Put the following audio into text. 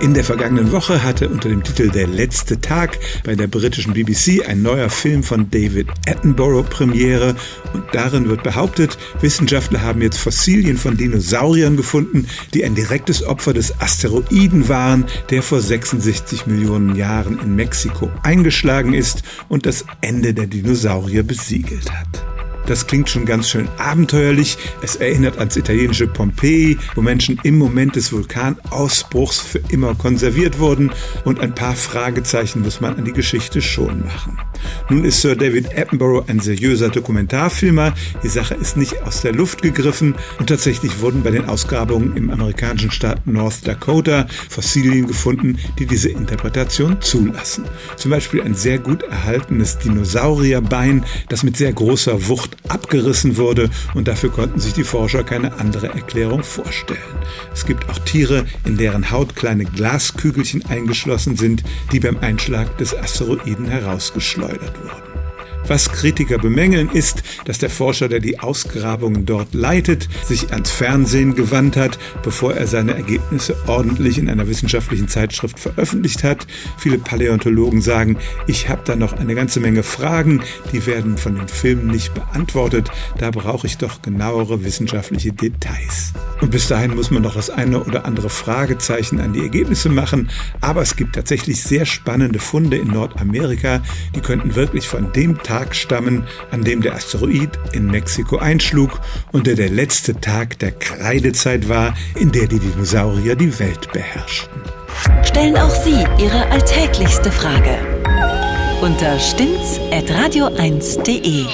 In der vergangenen Woche hatte unter dem Titel Der letzte Tag bei der britischen BBC ein neuer Film von David Attenborough Premiere und darin wird behauptet, Wissenschaftler haben jetzt Fossilien von Dinosauriern gefunden, die ein direktes Opfer des Asteroiden waren, der vor 66 Millionen Jahren in Mexiko eingeschlagen ist und das Ende der Dinosaurier besiegelt hat. Das klingt schon ganz schön abenteuerlich. Es erinnert ans italienische Pompeji, wo Menschen im Moment des Vulkanausbruchs für immer konserviert wurden. Und ein paar Fragezeichen muss man an die Geschichte schon machen. Nun ist Sir David Attenborough ein seriöser Dokumentarfilmer. Die Sache ist nicht aus der Luft gegriffen und tatsächlich wurden bei den Ausgrabungen im amerikanischen Staat North Dakota Fossilien gefunden, die diese Interpretation zulassen. Zum Beispiel ein sehr gut erhaltenes Dinosaurierbein, das mit sehr großer Wucht abgerissen wurde und dafür konnten sich die Forscher keine andere Erklärung vorstellen. Es gibt auch Tiere, in deren Haut kleine Glaskügelchen eingeschlossen sind, die beim Einschlag des Asteroiden herausgeschleudert wurden. Was Kritiker bemängeln ist, dass der Forscher, der die Ausgrabungen dort leitet, sich ans Fernsehen gewandt hat, bevor er seine Ergebnisse ordentlich in einer wissenschaftlichen Zeitschrift veröffentlicht hat. Viele Paläontologen sagen, ich habe da noch eine ganze Menge Fragen, die werden von den Filmen nicht beantwortet. Da brauche ich doch genauere wissenschaftliche Details. Und bis dahin muss man noch das eine oder andere Fragezeichen an die Ergebnisse machen. Aber es gibt tatsächlich sehr spannende Funde in Nordamerika, die könnten wirklich von dem Tag Tag stammen, an dem der Asteroid in Mexiko einschlug und der der letzte Tag der Kreidezeit war, in der die Dinosaurier die Welt beherrschten. Stellen auch Sie Ihre alltäglichste Frage unter stimmtz.radio1.de.